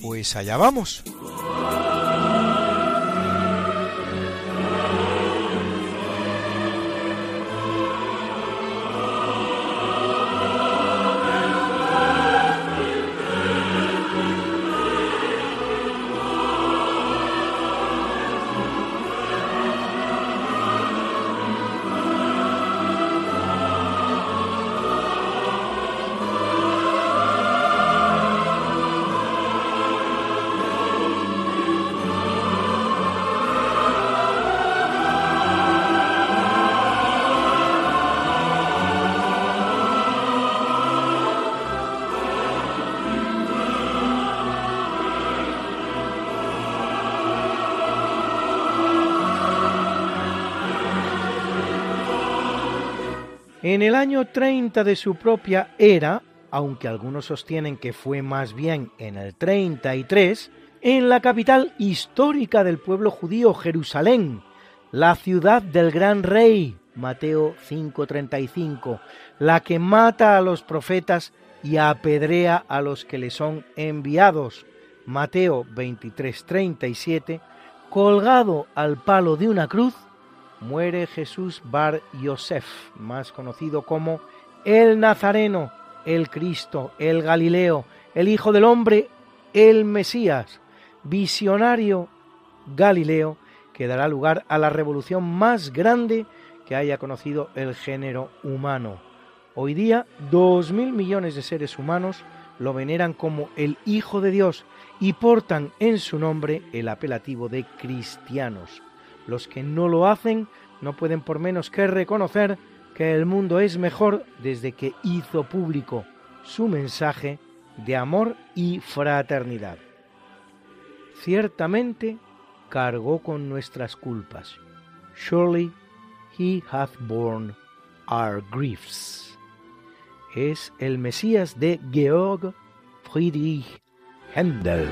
Pues allá vamos. En el año 30 de su propia era, aunque algunos sostienen que fue más bien en el 33, en la capital histórica del pueblo judío, Jerusalén, la ciudad del gran rey, Mateo 5:35, la que mata a los profetas y apedrea a los que le son enviados, Mateo 23:37, colgado al palo de una cruz, muere Jesús Bar Yosef, más conocido como el Nazareno, el Cristo, el Galileo, el Hijo del Hombre, el Mesías, visionario Galileo, que dará lugar a la revolución más grande que haya conocido el género humano. Hoy día, dos mil millones de seres humanos lo veneran como el Hijo de Dios y portan en su nombre el apelativo de cristianos. Los que no lo hacen no pueden por menos que reconocer que el mundo es mejor desde que hizo público su mensaje de amor y fraternidad. Ciertamente cargó con nuestras culpas. Surely he hath borne our griefs. Es el Mesías de Georg Friedrich Händel.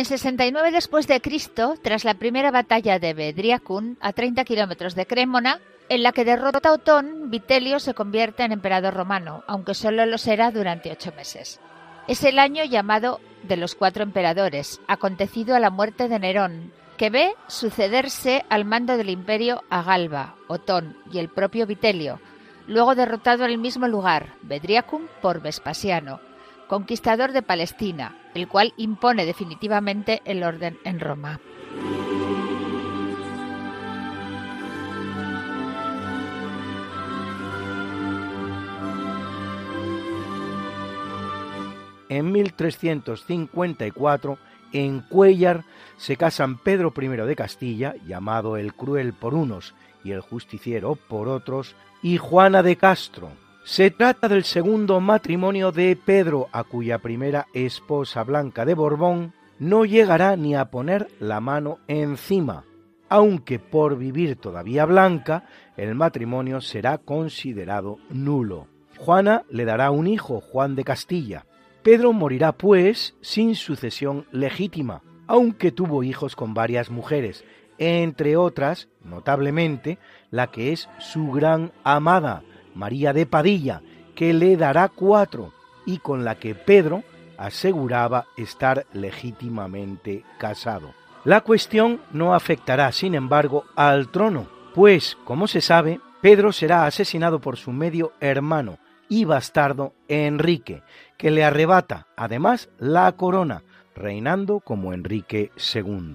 En 69 después de Cristo, tras la primera batalla de Bedriacum, a 30 kilómetros de Crémona, en la que derrota a Otón, Vitelio se convierte en emperador romano, aunque solo lo será durante ocho meses. Es el año llamado de los cuatro emperadores, acontecido a la muerte de Nerón, que ve sucederse al mando del imperio a Galba, Otón y el propio Vitelio, luego derrotado en el mismo lugar, Bedriacum, por Vespasiano, conquistador de Palestina, el cual impone definitivamente el orden en Roma. En 1354, en Cuellar, se casan Pedro I de Castilla, llamado el Cruel por unos y el Justiciero por otros, y Juana de Castro. Se trata del segundo matrimonio de Pedro, a cuya primera esposa Blanca de Borbón no llegará ni a poner la mano encima, aunque por vivir todavía Blanca, el matrimonio será considerado nulo. Juana le dará un hijo, Juan de Castilla. Pedro morirá, pues, sin sucesión legítima, aunque tuvo hijos con varias mujeres, entre otras, notablemente, la que es su gran amada, María de Padilla, que le dará cuatro, y con la que Pedro aseguraba estar legítimamente casado. La cuestión no afectará, sin embargo, al trono, pues, como se sabe, Pedro será asesinado por su medio hermano y bastardo Enrique, que le arrebata además la corona, reinando como Enrique II.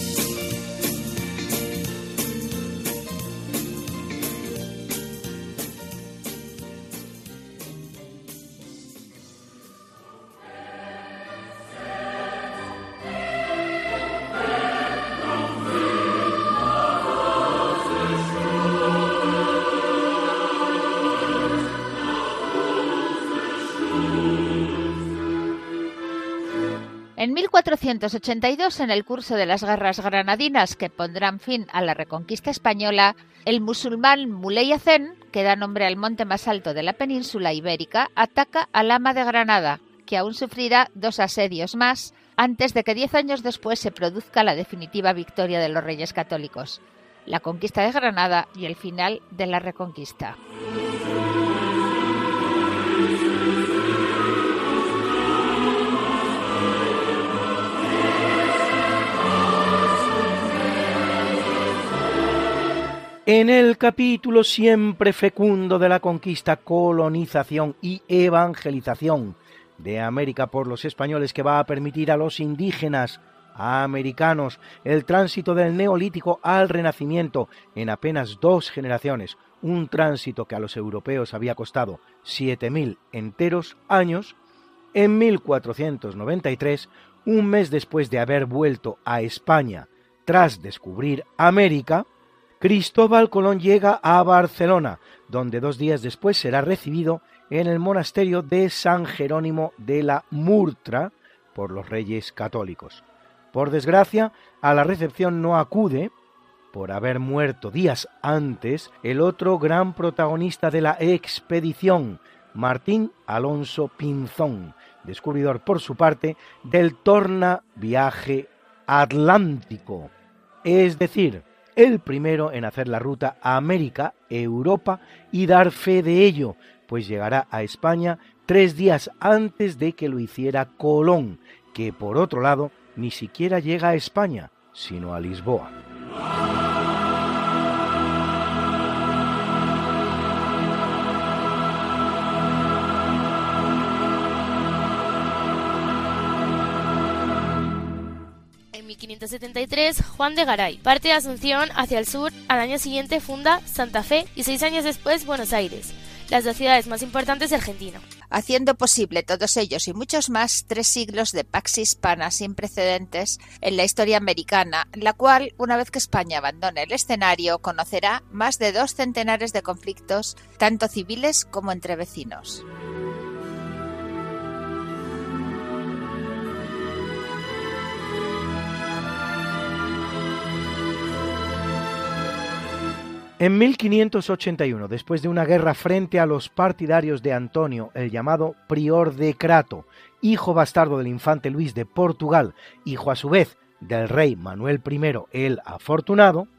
1482, en el curso de las guerras granadinas que pondrán fin a la reconquista española, el musulmán Muley Hacén, que da nombre al monte más alto de la península ibérica, ataca al ama de Granada, que aún sufrirá dos asedios más antes de que diez años después se produzca la definitiva victoria de los reyes católicos, la conquista de Granada y el final de la reconquista. En el capítulo siempre fecundo de la conquista, colonización y evangelización de América por los españoles que va a permitir a los indígenas americanos el tránsito del neolítico al renacimiento en apenas dos generaciones, un tránsito que a los europeos había costado 7.000 enteros años, en 1493, un mes después de haber vuelto a España tras descubrir América, Cristóbal Colón llega a Barcelona, donde dos días después será recibido en el monasterio de San Jerónimo de la Murtra por los reyes católicos. Por desgracia, a la recepción no acude, por haber muerto días antes, el otro gran protagonista de la expedición, Martín Alonso Pinzón, descubridor por su parte del torna viaje atlántico, es decir, el primero en hacer la ruta a América, Europa y dar fe de ello, pues llegará a España tres días antes de que lo hiciera Colón, que por otro lado ni siquiera llega a España, sino a Lisboa. En 1573, Juan de Garay parte de Asunción hacia el sur, al año siguiente funda Santa Fe y seis años después Buenos Aires, las dos ciudades más importantes de Argentina. Haciendo posible todos ellos y muchos más tres siglos de pax hispana sin precedentes en la historia americana, la cual, una vez que España abandone el escenario, conocerá más de dos centenares de conflictos, tanto civiles como entre vecinos. En 1581, después de una guerra frente a los partidarios de Antonio, el llamado prior de Crato, hijo bastardo del infante Luis de Portugal, hijo a su vez del rey Manuel I el Afortunado,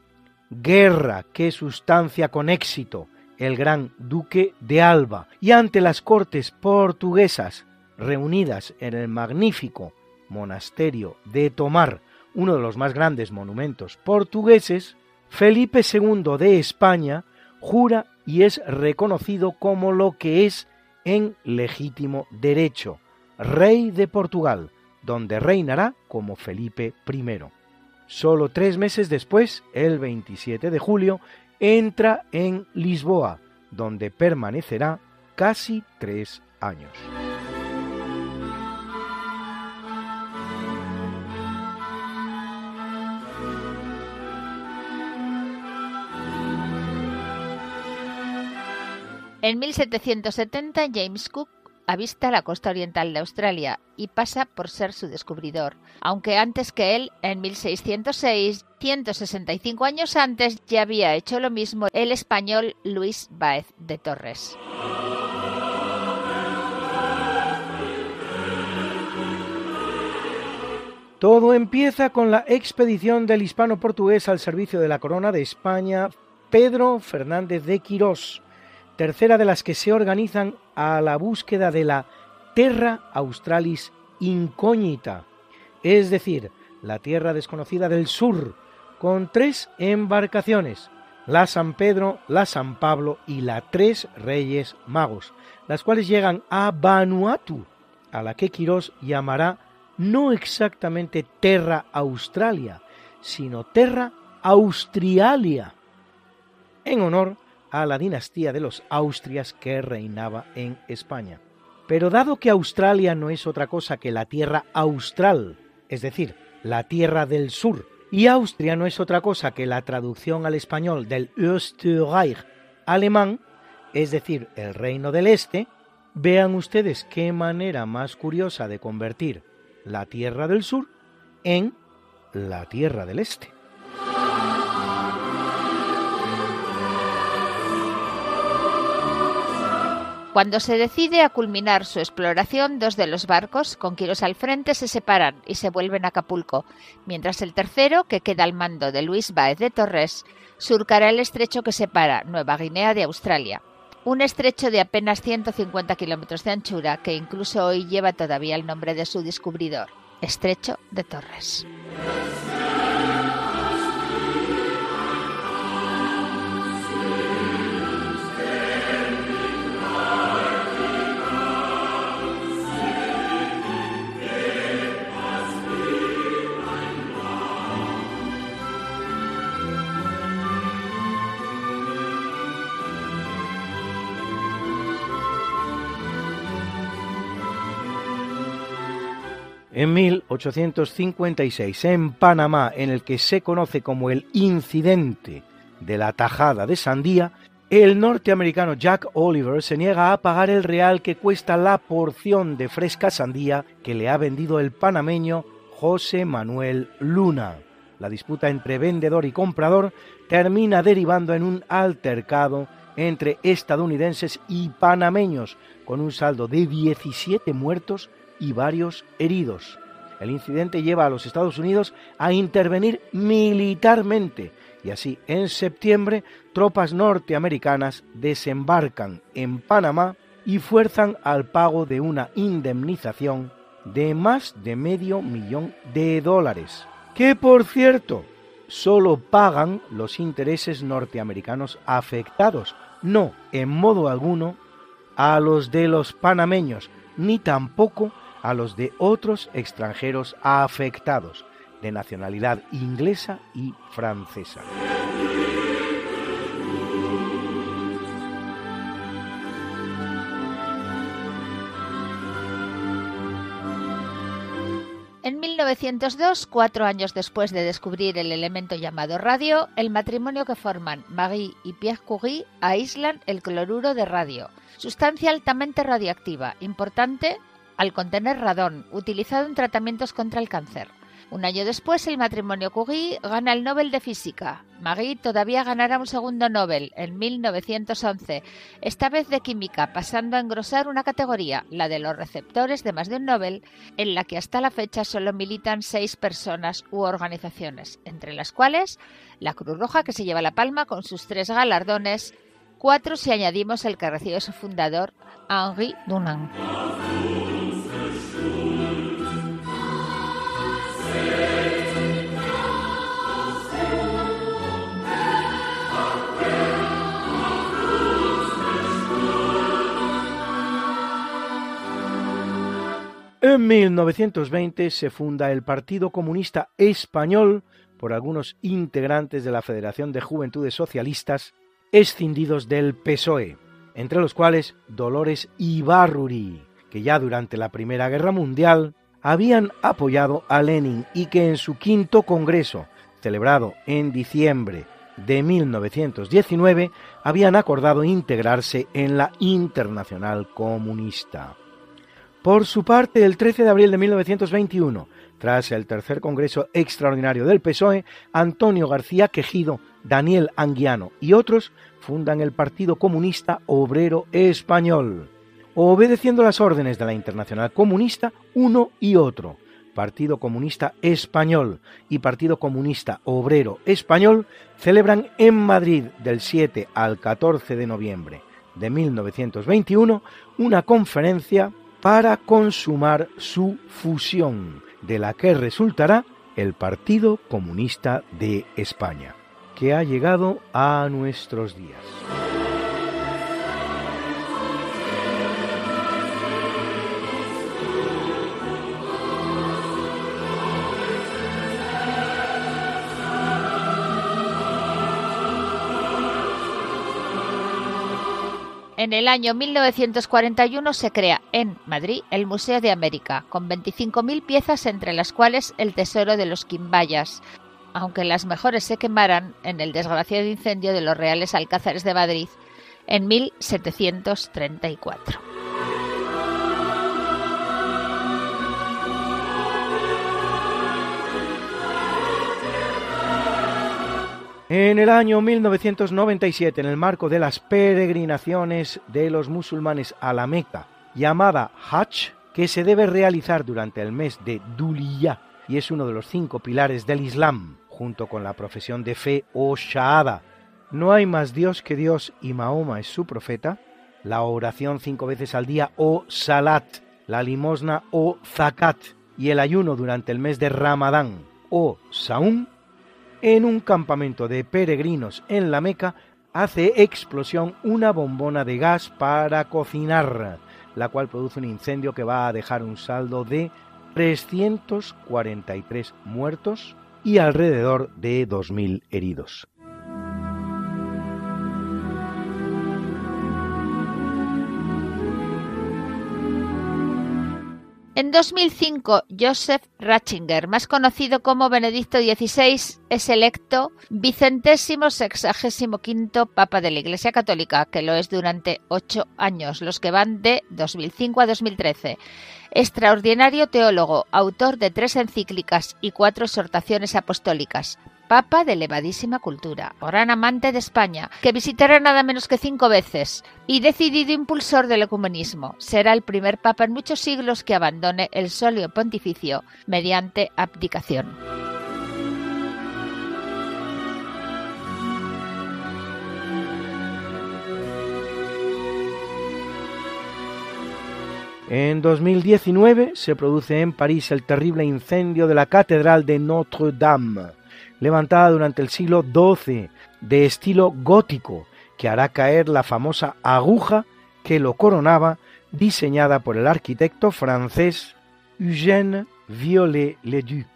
guerra que sustancia con éxito el gran duque de Alba, y ante las cortes portuguesas reunidas en el magnífico monasterio de Tomar, uno de los más grandes monumentos portugueses, Felipe II de España jura y es reconocido como lo que es en legítimo derecho, rey de Portugal, donde reinará como Felipe I. Solo tres meses después, el 27 de julio, entra en Lisboa, donde permanecerá casi tres años. En 1770 James Cook avista la costa oriental de Australia y pasa por ser su descubridor, aunque antes que él, en 1606, 165 años antes, ya había hecho lo mismo el español Luis Báez de Torres. Todo empieza con la expedición del hispano-portugués al servicio de la corona de España, Pedro Fernández de Quirós, tercera de las que se organizan a la búsqueda de la Terra Australis Incógnita, es decir, la tierra desconocida del sur, con tres embarcaciones, la San Pedro, la San Pablo y la Tres Reyes Magos, las cuales llegan a Vanuatu, a la que Quirós llamará no exactamente Terra Australia, sino Terra Austrialia, en honor a la dinastía de los Austrias que reinaba en España. Pero dado que Australia no es otra cosa que la tierra austral, es decir, la tierra del sur, y Austria no es otra cosa que la traducción al español del Österreich alemán, es decir, el reino del este, vean ustedes qué manera más curiosa de convertir la tierra del sur en la tierra del este. Cuando se decide a culminar su exploración, dos de los barcos, con Quirós al frente, se separan y se vuelven a Acapulco, mientras el tercero, que queda al mando de Luis Báez de Torres, surcará el estrecho que separa Nueva Guinea de Australia. Un estrecho de apenas 150 kilómetros de anchura que incluso hoy lleva todavía el nombre de su descubridor, Estrecho de Torres. En 1856, en Panamá, en el que se conoce como el incidente de la tajada de sandía, el norteamericano Jack Oliver se niega a pagar el real que cuesta la porción de fresca sandía que le ha vendido el panameño José Manuel Luna. La disputa entre vendedor y comprador termina derivando en un altercado entre estadounidenses y panameños, con un saldo de 17 muertos y varios heridos. El incidente lleva a los Estados Unidos a intervenir militarmente y así en septiembre tropas norteamericanas desembarcan en Panamá y fuerzan al pago de una indemnización de más de medio millón de dólares, que por cierto solo pagan los intereses norteamericanos afectados, no en modo alguno a los de los panameños, ni tampoco a los de otros extranjeros afectados, de nacionalidad inglesa y francesa. En 1902, cuatro años después de descubrir el elemento llamado radio, el matrimonio que forman Marie y Pierre Curie aíslan el cloruro de radio, sustancia altamente radioactiva, importante al contener radón, utilizado en tratamientos contra el cáncer. Un año después, el matrimonio Curie gana el Nobel de Física. Marie todavía ganará un segundo Nobel en 1911, esta vez de Química, pasando a engrosar una categoría, la de los receptores de más de un Nobel, en la que hasta la fecha solo militan seis personas u organizaciones, entre las cuales la Cruz Roja, que se lleva la palma con sus tres galardones, cuatro si añadimos el que recibe su fundador, Henri Dunant. En 1920 se funda el Partido Comunista Español por algunos integrantes de la Federación de Juventudes Socialistas escindidos del PSOE, entre los cuales Dolores Ibarruri, que ya durante la Primera Guerra Mundial habían apoyado a Lenin y que en su quinto congreso, celebrado en diciembre de 1919, habían acordado integrarse en la Internacional Comunista. Por su parte, el 13 de abril de 1921, tras el tercer Congreso Extraordinario del PSOE, Antonio García Quejido, Daniel Anguiano y otros fundan el Partido Comunista Obrero Español, obedeciendo las órdenes de la Internacional Comunista uno y otro. Partido Comunista Español y Partido Comunista Obrero Español celebran en Madrid del 7 al 14 de noviembre de 1921 una conferencia para consumar su fusión, de la que resultará el Partido Comunista de España, que ha llegado a nuestros días. En el año 1941 se crea en Madrid el Museo de América, con 25.000 piezas entre las cuales el tesoro de los Quimbayas, aunque las mejores se quemaran en el desgraciado incendio de los Reales Alcázares de Madrid en 1734. En el año 1997, en el marco de las peregrinaciones de los musulmanes a la Meca, llamada Hajj, que se debe realizar durante el mes de Duliyah y es uno de los cinco pilares del Islam, junto con la profesión de fe o Shahada. No hay más Dios que Dios y Mahoma es su profeta. La oración cinco veces al día o Salat, la limosna o Zakat y el ayuno durante el mes de Ramadán o Saum en un campamento de peregrinos en la Meca hace explosión una bombona de gas para cocinar, la cual produce un incendio que va a dejar un saldo de 343 muertos y alrededor de 2.000 heridos. En 2005, Joseph Ratzinger, más conocido como Benedicto XVI, es electo vicentésimo sexagésimo quinto Papa de la Iglesia Católica, que lo es durante ocho años, los que van de 2005 a 2013. Extraordinario teólogo, autor de tres encíclicas y cuatro exhortaciones apostólicas. Papa de elevadísima cultura, gran amante de España, que visitará nada menos que cinco veces, y decidido impulsor del ecumenismo. Será el primer papa en muchos siglos que abandone el solio pontificio mediante abdicación. En 2019 se produce en París el terrible incendio de la Catedral de Notre-Dame, levantada durante el siglo XII, de estilo gótico, que hará caer la famosa aguja que lo coronaba, diseñada por el arquitecto francés Eugène Viollet-le-Duc,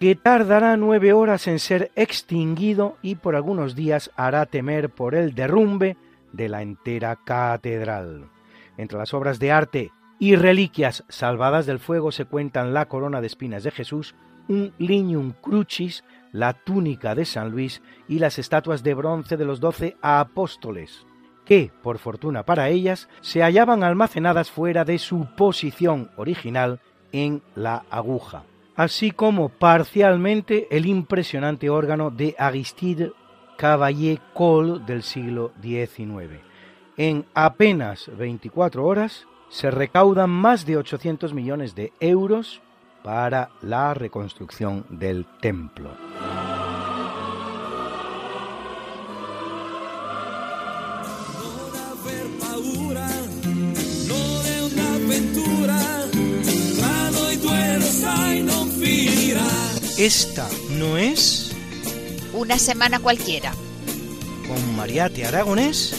que tardará nueve horas en ser extinguido y por algunos días hará temer por el derrumbe de la entera catedral. Entre las obras de arte y reliquias salvadas del fuego se cuentan la corona de espinas de Jesús, un lignum crucis, la túnica de San Luis y las estatuas de bronce de los doce apóstoles, que, por fortuna para ellas, se hallaban almacenadas fuera de su posición original en la aguja, así como parcialmente el impresionante órgano de Aristide Cavalier Cole del siglo XIX. En apenas 24 horas, se recaudan más de 800 millones de euros para la reconstrucción del templo. Esta no es Una semana cualquiera. con Mariate Aragonés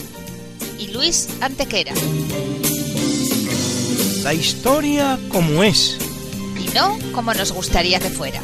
Y Luis Antequera. la historia como es. No como nos gustaría que fuera.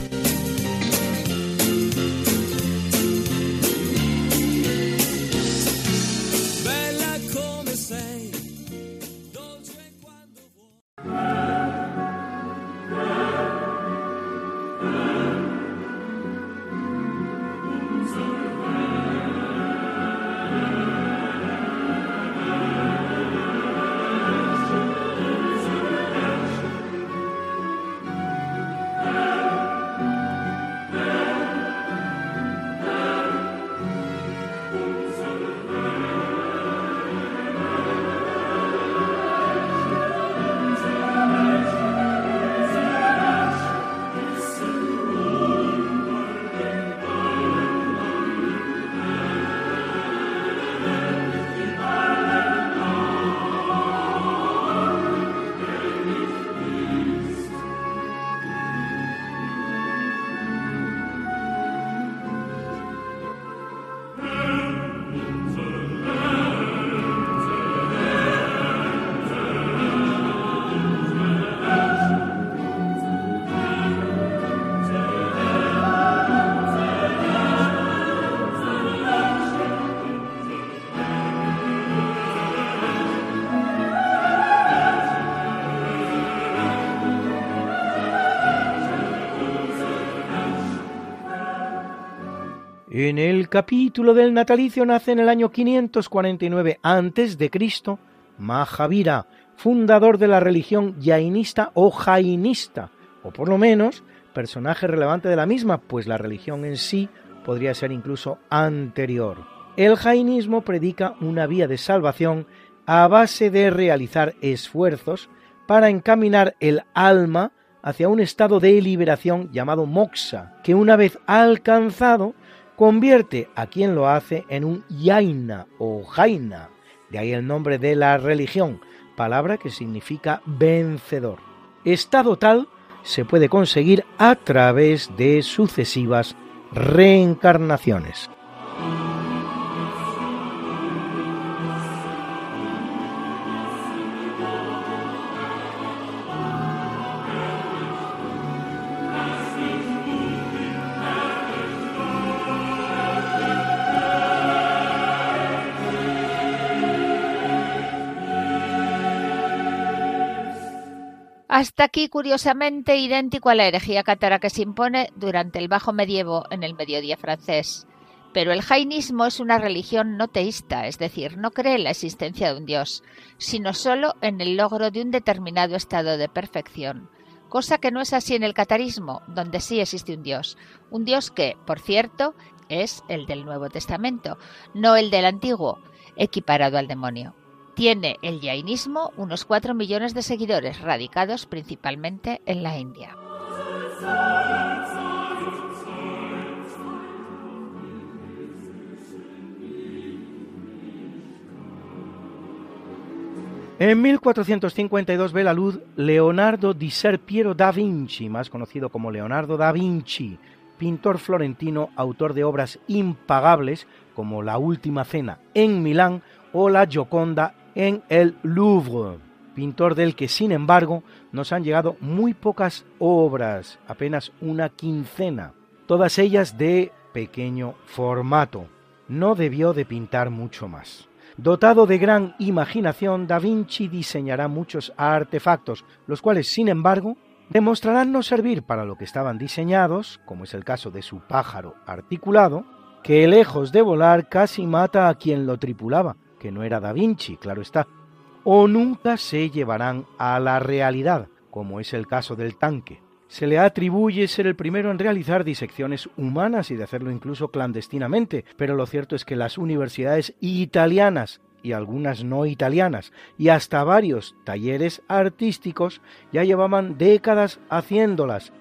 En el capítulo del natalicio nace en el año 549 a.C. Mahavira, fundador de la religión jainista o jainista, o por lo menos personaje relevante de la misma, pues la religión en sí podría ser incluso anterior. El jainismo predica una vía de salvación a base de realizar esfuerzos para encaminar el alma hacia un estado de liberación llamado moksha, que una vez alcanzado convierte a quien lo hace en un yaina o jaina, de ahí el nombre de la religión, palabra que significa vencedor. Estado tal se puede conseguir a través de sucesivas reencarnaciones. Hasta aquí, curiosamente, idéntico a la herejía cátara que se impone durante el Bajo Medievo en el mediodía francés. Pero el jainismo es una religión no teísta, es decir, no cree en la existencia de un dios, sino solo en el logro de un determinado estado de perfección, cosa que no es así en el catarismo, donde sí existe un Dios. Un Dios que, por cierto, es el del Nuevo Testamento, no el del Antiguo, equiparado al demonio. Tiene el jainismo unos 4 millones de seguidores radicados principalmente en la India. En 1452 ve la luz Leonardo di Ser Piero da Vinci, más conocido como Leonardo da Vinci, pintor florentino, autor de obras impagables como La Última Cena en Milán o La Gioconda en el Louvre, pintor del que sin embargo nos han llegado muy pocas obras, apenas una quincena, todas ellas de pequeño formato. No debió de pintar mucho más. Dotado de gran imaginación, Da Vinci diseñará muchos artefactos, los cuales, sin embargo, demostrarán no servir para lo que estaban diseñados, como es el caso de su pájaro articulado, que lejos de volar casi mata a quien lo tripulaba, que no era Da Vinci, claro está, o nunca se llevarán a la realidad, como es el caso del tanque. Se le atribuye ser el primero en realizar disecciones humanas y de hacerlo incluso clandestinamente, pero lo cierto es que las universidades italianas y algunas no italianas, y hasta varios talleres artísticos ya llevaban décadas haciéndolas,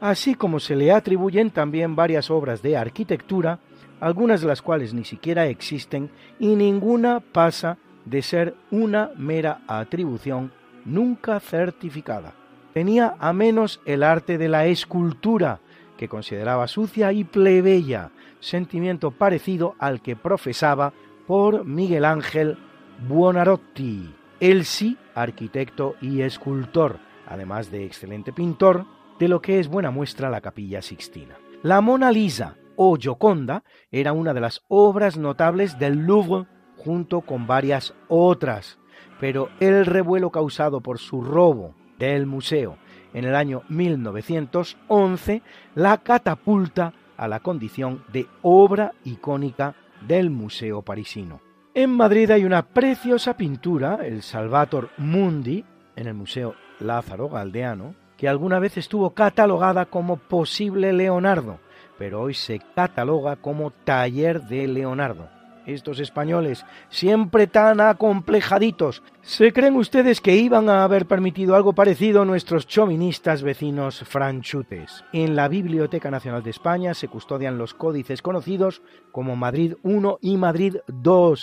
así como se le atribuyen también varias obras de arquitectura, algunas de las cuales ni siquiera existen y ninguna pasa de ser una mera atribución nunca certificada. Tenía a menos el arte de la escultura, que consideraba sucia y plebeya, sentimiento parecido al que profesaba por Miguel Ángel Buonarroti, el sí arquitecto y escultor, además de excelente pintor, de lo que es buena muestra la capilla Sixtina. La Mona Lisa o Gioconda era una de las obras notables del Louvre junto con varias otras, pero el revuelo causado por su robo del museo en el año 1911 la catapulta a la condición de obra icónica del Museo Parisino. En Madrid hay una preciosa pintura, el Salvator Mundi, en el Museo Lázaro Galdeano, que alguna vez estuvo catalogada como posible Leonardo, pero hoy se cataloga como taller de Leonardo estos españoles, siempre tan acomplejaditos. ¿Se creen ustedes que iban a haber permitido algo parecido a nuestros chauvinistas vecinos franchutes? En la Biblioteca Nacional de España se custodian los códices conocidos como Madrid I y Madrid II,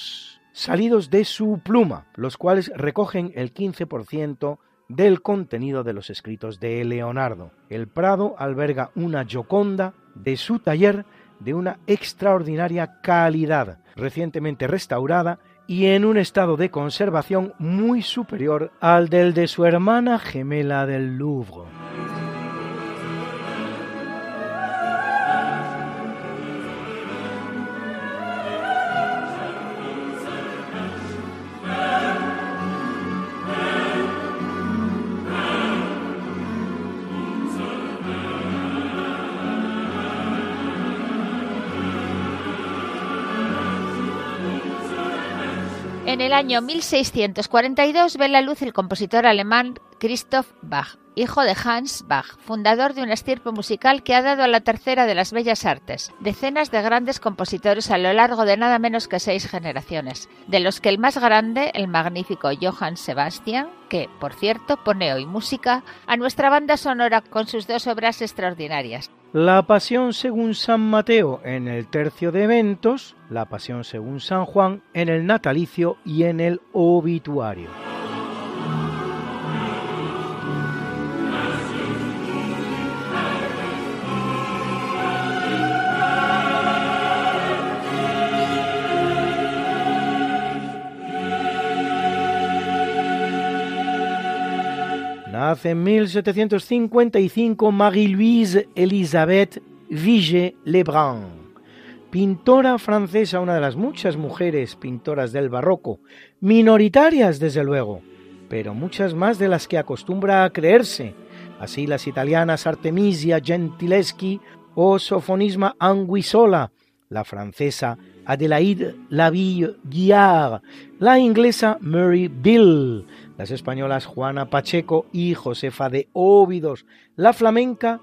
salidos de su pluma, los cuales recogen el 15% del contenido de los escritos de Leonardo. El Prado alberga una Gioconda de su taller de una extraordinaria calidad, recientemente restaurada y en un estado de conservación muy superior al del de su hermana gemela del Louvre. En el año 1642 ve la luz el compositor alemán Christoph Bach, hijo de Hans Bach, fundador de una estirpe musical que ha dado a la tercera de las bellas artes, decenas de grandes compositores a lo largo de nada menos que seis generaciones, de los que el más grande, el magnífico Johann Sebastian, que, por cierto, pone hoy música a nuestra banda sonora con sus dos obras extraordinarias, la pasión según San Mateo en el tercio de eventos, la pasión según San Juan en el natalicio y en el obituario. Nace en 1755 Marie-Louise Elisabeth Vigée Lebrun, pintora francesa, una de las muchas mujeres pintoras del barroco, minoritarias desde luego, pero muchas más de las que acostumbra a creerse, así las italianas Artemisia Gentileschi o Sofonisma Anguissola, la francesa Adelaide Laville Guiard, la inglesa Mary Bill, las españolas Juana Pacheco y Josefa de Óbidos, la flamenca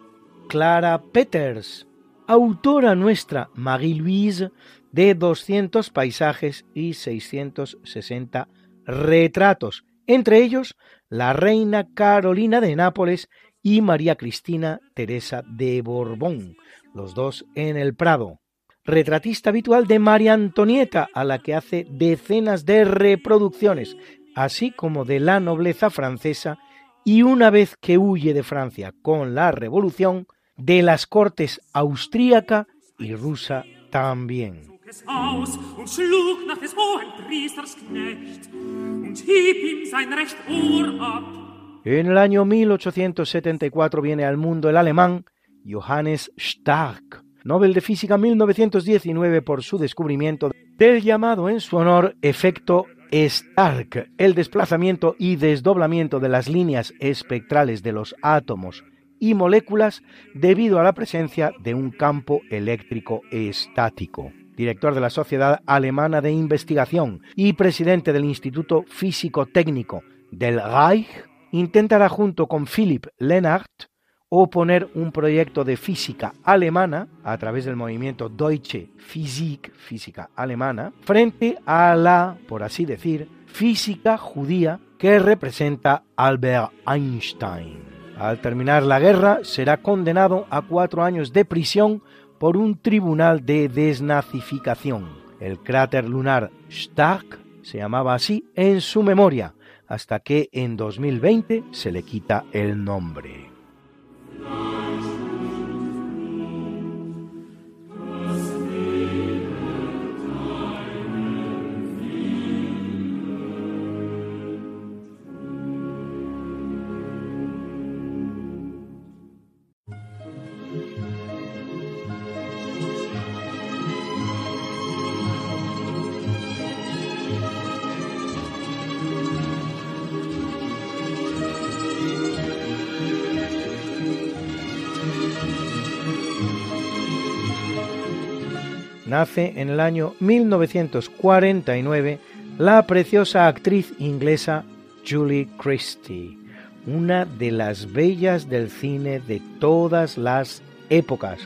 Clara Peters, autora nuestra Marie-Louise de 200 paisajes y 660 retratos, entre ellos la reina Carolina de Nápoles y María Cristina Teresa de Borbón, los dos en el Prado. Retratista habitual de María Antonieta, a la que hace decenas de reproducciones, así como de la nobleza francesa, y una vez que huye de Francia con la Revolución, de las cortes austríaca y rusa también. En el año 1874 viene al mundo el alemán Johannes Stark, Nobel de Física 1919 por su descubrimiento del llamado en su honor efecto Stark, el desplazamiento y desdoblamiento de las líneas espectrales de los átomos y moléculas debido a la presencia de un campo eléctrico estático. Director de la Sociedad Alemana de Investigación y presidente del Instituto Físico Técnico del Reich, intentará junto con Philipp Lenart oponer un proyecto de física alemana a través del movimiento Deutsche Physik, física alemana, frente a la, por así decir, física judía que representa Albert Einstein. Al terminar la guerra será condenado a cuatro años de prisión por un tribunal de desnazificación. El cráter lunar Stark se llamaba así en su memoria, hasta que en 2020 se le quita el nombre. Nice. Nace en el año 1949 la preciosa actriz inglesa Julie Christie, una de las bellas del cine de todas las épocas,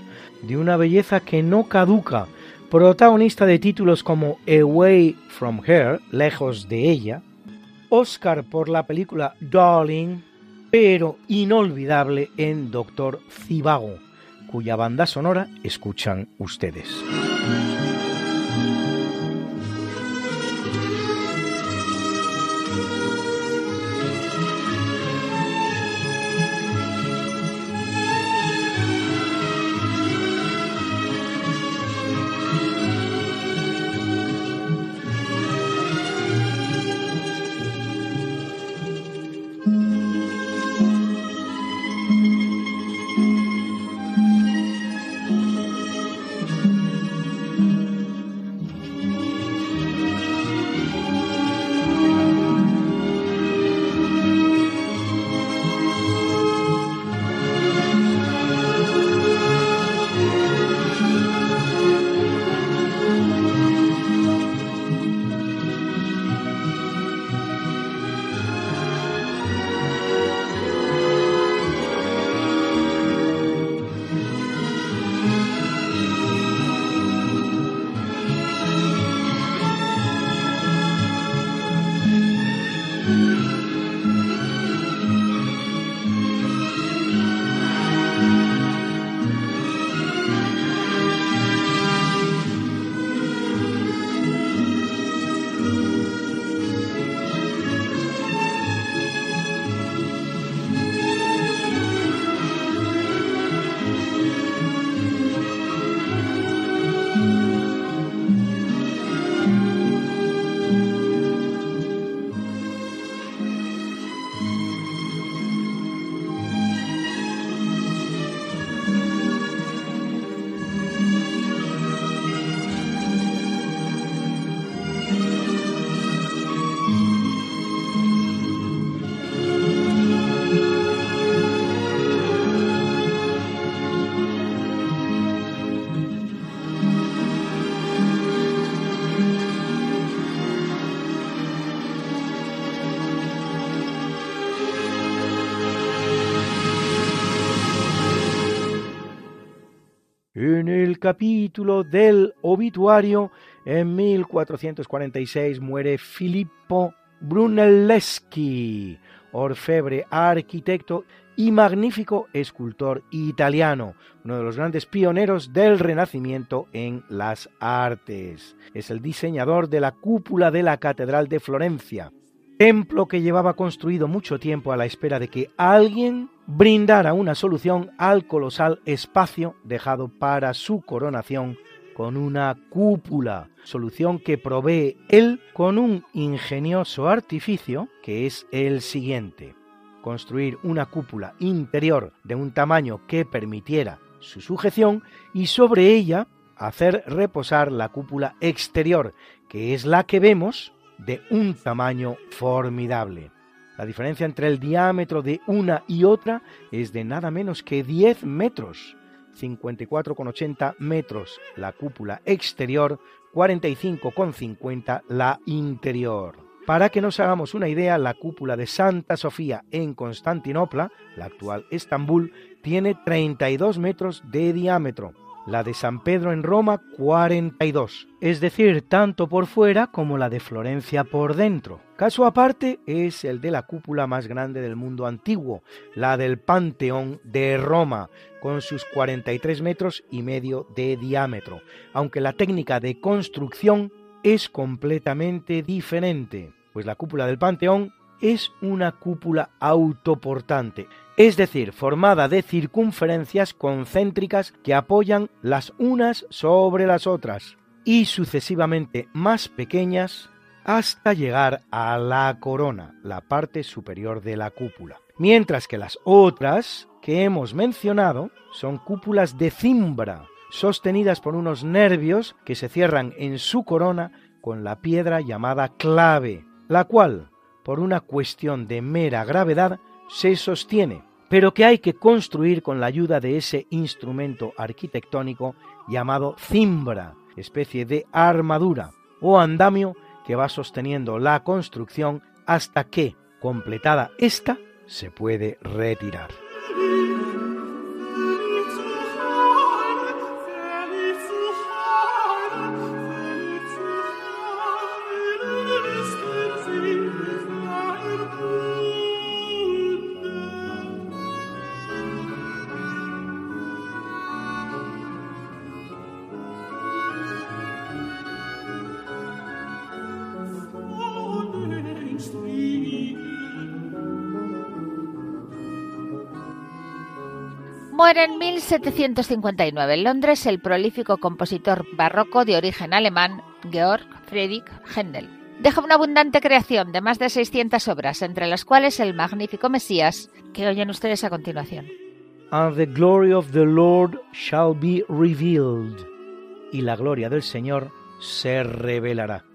de una belleza que no caduca, protagonista de títulos como Away from Her, lejos de ella, Oscar por la película Darling, pero inolvidable en Doctor Cibago, cuya banda sonora escuchan ustedes. Capítulo del obituario, en 1446 muere Filippo Brunelleschi, orfebre, arquitecto y magnífico escultor italiano, uno de los grandes pioneros del Renacimiento en las artes. Es el diseñador de la cúpula de la Catedral de Florencia, templo que llevaba construido mucho tiempo a la espera de que alguien brindara una solución al colosal espacio dejado para su coronación con una cúpula, solución que provee él con un ingenioso artificio que es el siguiente construir una cúpula interior de un tamaño que permitiera su sujeción y sobre ella hacer reposar la cúpula exterior, que es la que vemos de un tamaño formidable. La diferencia entre el diámetro de una y otra es de nada menos que 10 metros, 54,80 metros la cúpula exterior, 45,50 la interior. Para que nos hagamos una idea, la cúpula de Santa Sofía en Constantinopla, la actual Estambul, tiene 32 metros de diámetro, la de San Pedro en Roma 42, es decir, tanto por fuera como la de Florencia por dentro. Caso aparte es el de la cúpula más grande del mundo antiguo, la del Panteón de Roma, con sus 43 metros y medio de diámetro, aunque la técnica de construcción es completamente diferente, pues la cúpula del Panteón es una cúpula autoportante, es decir, formada de circunferencias concéntricas que apoyan las unas sobre las otras y sucesivamente más pequeñas hasta llegar a la corona, la parte superior de la cúpula. Mientras que las otras que hemos mencionado son cúpulas de cimbra, sostenidas por unos nervios que se cierran en su corona con la piedra llamada clave, la cual, por una cuestión de mera gravedad, se sostiene, pero que hay que construir con la ayuda de ese instrumento arquitectónico llamado cimbra, especie de armadura o andamio que va sosteniendo la construcción hasta que, completada esta, se puede retirar. Muere en 1759 en Londres el prolífico compositor barroco de origen alemán Georg Friedrich Händel. Deja una abundante creación de más de 600 obras, entre las cuales el magnífico Mesías, que oyen ustedes a continuación. And the glory of the Lord shall be revealed. Y la gloria del Señor se revelará.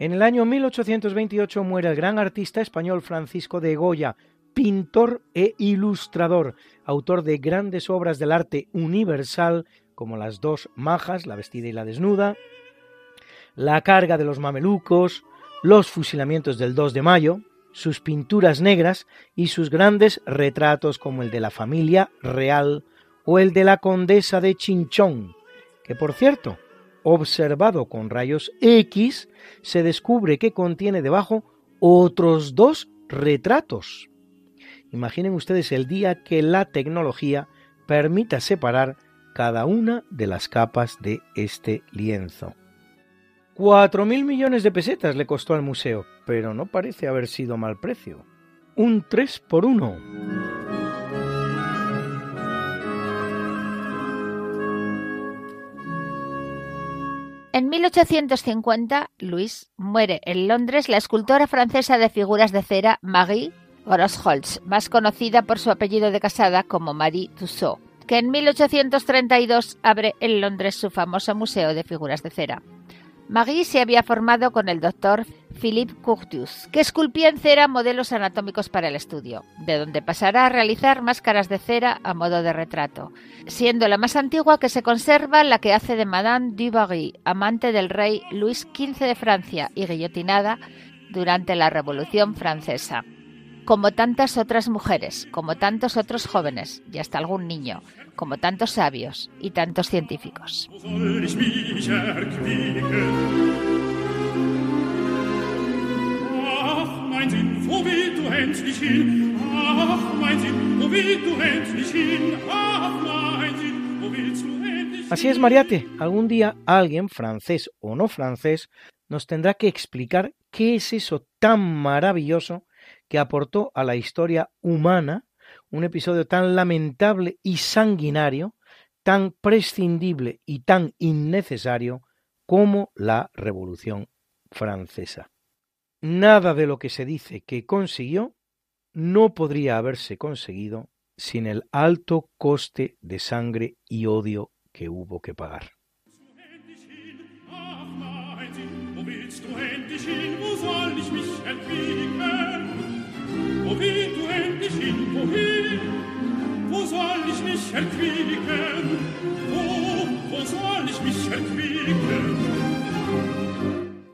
En el año 1828 muere el gran artista español Francisco de Goya, pintor e ilustrador, autor de grandes obras del arte universal como Las dos majas, la vestida y la desnuda, La carga de los mamelucos, Los fusilamientos del 2 de mayo, sus pinturas negras y sus grandes retratos como el de la familia real o el de la condesa de Chinchón, que por cierto observado con rayos X, se descubre que contiene debajo otros dos retratos. Imaginen ustedes el día que la tecnología permita separar cada una de las capas de este lienzo. Cuatro mil millones de pesetas le costó al museo, pero no parece haber sido mal precio. Un 3 por 1. En 1850, Luis muere en Londres la escultora francesa de figuras de cera Marie Grosholz, más conocida por su apellido de casada como Marie Tussaud, que en 1832 abre en Londres su famoso Museo de Figuras de Cera. Marie se había formado con el doctor Philippe Curtius, que esculpía en cera modelos anatómicos para el estudio, de donde pasará a realizar máscaras de cera a modo de retrato, siendo la más antigua que se conserva la que hace de Madame du Barry, amante del rey Luis XV de Francia y guillotinada durante la Revolución Francesa. Como tantas otras mujeres, como tantos otros jóvenes y hasta algún niño, como tantos sabios y tantos científicos. Así es, Mariate. Algún día alguien, francés o no francés, nos tendrá que explicar qué es eso tan maravilloso que aportó a la historia humana un episodio tan lamentable y sanguinario, tan prescindible y tan innecesario como la Revolución Francesa. Nada de lo que se dice que consiguió no podría haberse conseguido sin el alto coste de sangre y odio que hubo que pagar.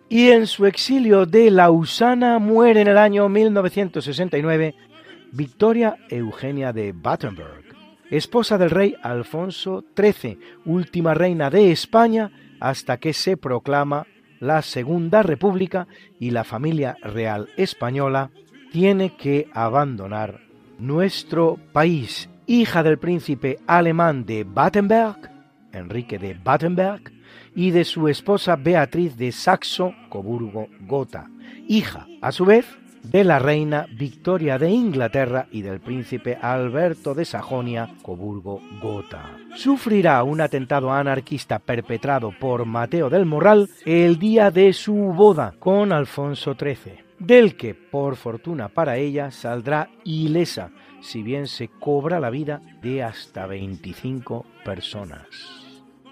Y en su exilio de Lausana muere en el año 1969 Victoria Eugenia de Battenberg, esposa del rey Alfonso XIII, última reina de España hasta que se proclama la Segunda República y la familia real española tiene que abandonar nuestro país. Hija del príncipe alemán de Battenberg, Enrique de Battenberg, y de su esposa Beatriz de Saxo-Coburgo-Gotha, hija, a su vez, de la reina Victoria de Inglaterra y del príncipe Alberto de Sajonia-Coburgo-Gotha. Sufrirá un atentado anarquista perpetrado por Mateo del Morral el día de su boda con Alfonso XIII del que, por fortuna para ella, saldrá ilesa, si bien se cobra la vida de hasta 25 personas.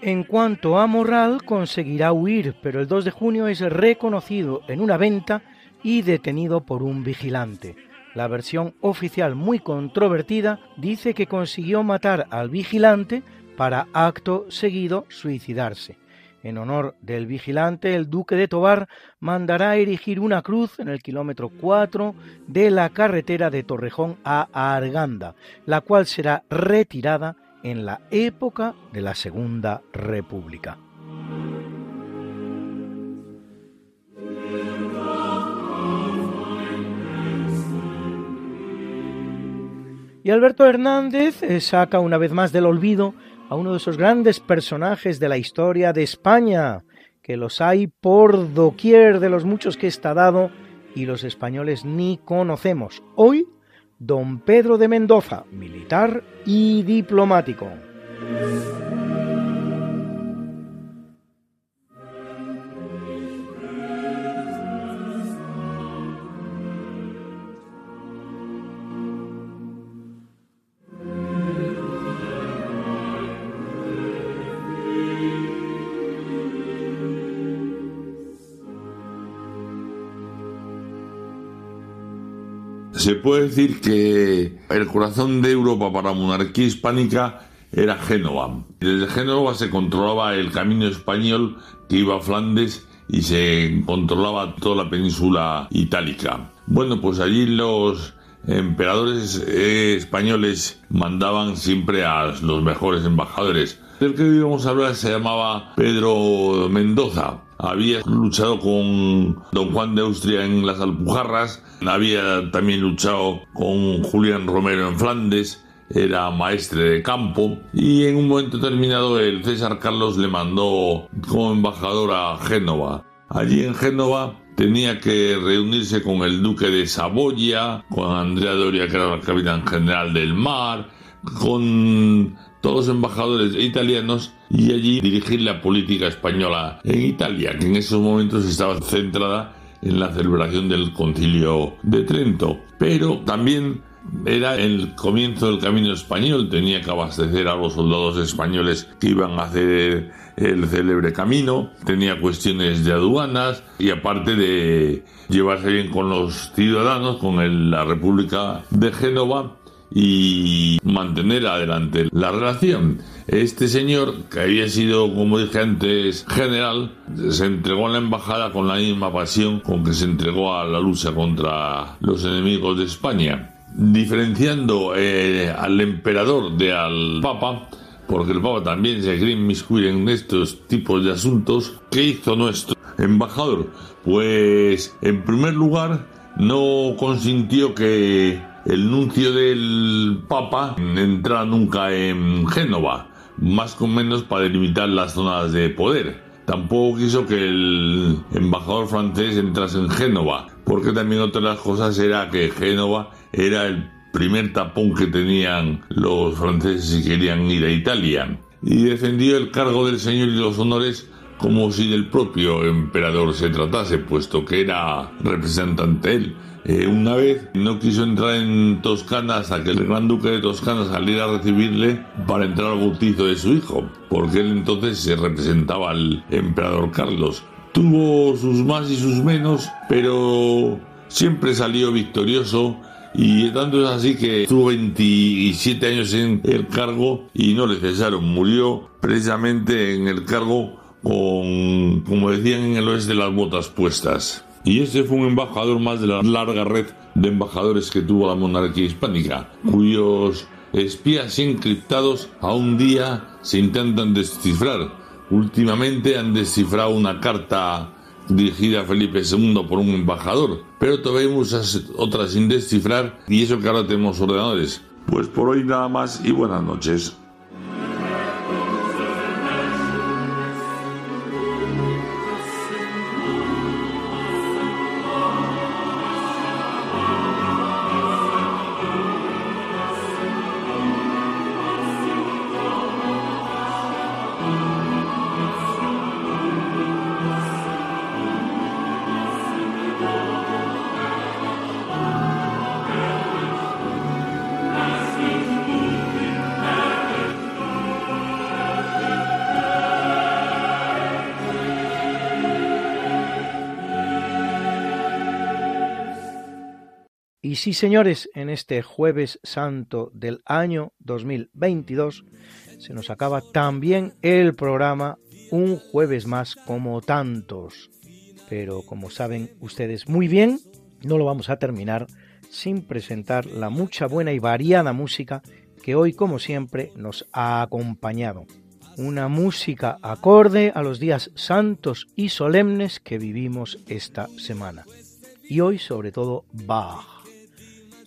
En cuanto a Morral, conseguirá huir, pero el 2 de junio es reconocido en una venta y detenido por un vigilante. La versión oficial muy controvertida dice que consiguió matar al vigilante para acto seguido suicidarse. En honor del vigilante, el duque de Tobar mandará erigir una cruz en el kilómetro 4 de la carretera de Torrejón a Arganda, la cual será retirada en la época de la Segunda República. Y Alberto Hernández eh, saca una vez más del olvido a uno de esos grandes personajes de la historia de España, que los hay por doquier de los muchos que está dado y los españoles ni conocemos. Hoy, don Pedro de Mendoza, militar y diplomático. Se puede decir que el corazón de Europa para la monarquía hispánica era Génova. Desde Génova se controlaba el camino español que iba a Flandes y se controlaba toda la península itálica. Bueno, pues allí los emperadores eh, españoles mandaban siempre a los mejores embajadores. El que íbamos a hablar se llamaba Pedro Mendoza. Había luchado con don Juan de Austria en las Alpujarras, había también luchado con Julián Romero en Flandes, era maestre de campo y en un momento determinado el César Carlos le mandó como embajador a Génova. Allí en Génova tenía que reunirse con el duque de Saboya, con Andrea Doria, que era el capitán general del mar, con todos los embajadores italianos y allí dirigir la política española en Italia, que en esos momentos estaba centrada en la celebración del concilio de Trento. Pero también era el comienzo del camino español, tenía que abastecer a los soldados españoles que iban a hacer el célebre camino, tenía cuestiones de aduanas y aparte de llevarse bien con los ciudadanos, con la República de Génova y mantener adelante la relación. Este señor, que había sido, como dije antes, general, se entregó a la embajada con la misma pasión con que se entregó a la lucha contra los enemigos de España diferenciando eh, al emperador de al papa, porque el papa también se quiere inmiscuir en estos tipos de asuntos, ¿qué hizo nuestro embajador? Pues, en primer lugar, no consintió que el nuncio del papa entrara nunca en Génova, más o menos para delimitar las zonas de poder. Tampoco quiso que el embajador francés entrase en Génova, porque también otra de las cosas era que Génova era el primer tapón que tenían los franceses si querían ir a Italia. Y defendió el cargo del señor y los honores como si del propio emperador se tratase, puesto que era representante él. Eh, una vez no quiso entrar en Toscana hasta que el gran duque de Toscana saliera a recibirle para entrar al bautizo de su hijo, porque él entonces se representaba al emperador Carlos. Tuvo sus más y sus menos, pero siempre salió victorioso y tanto es así que estuvo 27 años en el cargo y no le cesaron. Murió precisamente en el cargo con, como decían en el oeste, las botas puestas. Y este fue un embajador más de la larga red de embajadores que tuvo la monarquía hispánica, cuyos espías encriptados a un día se intentan descifrar. Últimamente han descifrado una carta dirigida a Felipe II por un embajador, pero todavía muchas otras sin descifrar y eso que ahora tenemos ordenadores. Pues por hoy nada más y buenas noches. Y sí, señores, en este jueves santo del año 2022 se nos acaba también el programa un jueves más como tantos. Pero como saben ustedes muy bien, no lo vamos a terminar sin presentar la mucha buena y variada música que hoy, como siempre, nos ha acompañado. Una música acorde a los días santos y solemnes que vivimos esta semana. Y hoy, sobre todo, Bach.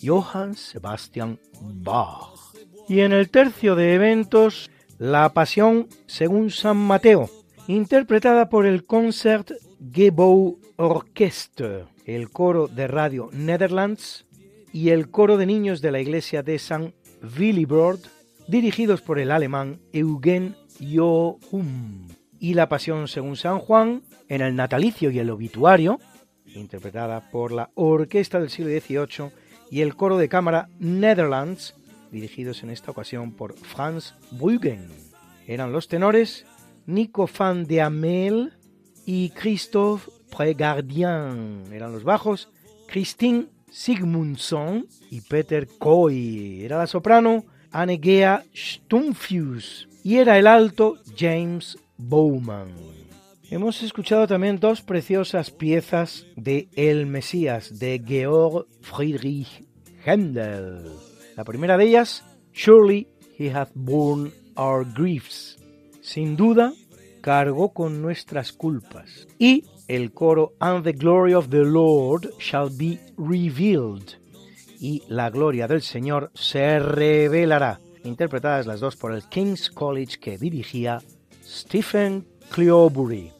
Johann Sebastian Bach. Y en el tercio de eventos, La Pasión según San Mateo, interpretada por el Concert Gebouw Orchestre, el coro de Radio Netherlands y el coro de niños de la iglesia de San Willibrord, dirigidos por el alemán Eugen Johum. Y La Pasión según San Juan, en el natalicio y el obituario, interpretada por la Orquesta del siglo XVIII y el coro de cámara Netherlands, dirigidos en esta ocasión por Franz Bruggen. Eran los tenores Nico van de y Christophe Pregardien. Eran los bajos Christine Sigmundsson y Peter Coy. Era la soprano Annegea Stumpfius y era el alto James Bowman. Hemos escuchado también dos preciosas piezas de El Mesías de Georg Friedrich Händel. La primera de ellas, Surely He Hath Borne Our Griefs. Sin duda, cargó con nuestras culpas. Y el coro And the Glory of the Lord Shall Be Revealed. Y la gloria del Señor se revelará. Interpretadas las dos por el King's College que dirigía Stephen Cleobury.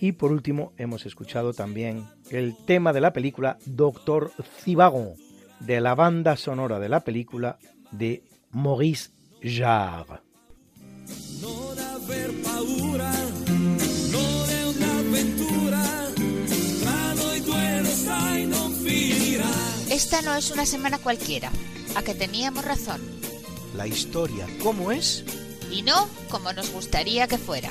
Y por último hemos escuchado también el tema de la película Doctor Zivago, de la banda sonora de la película de Maurice Jarre. Esta no es una semana cualquiera, a que teníamos razón. La historia, ¿cómo es? Y no como nos gustaría que fuera.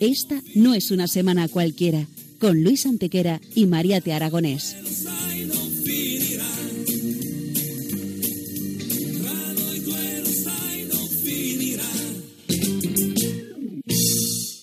Esta no es una semana cualquiera, con Luis Antequera y María Aragonés.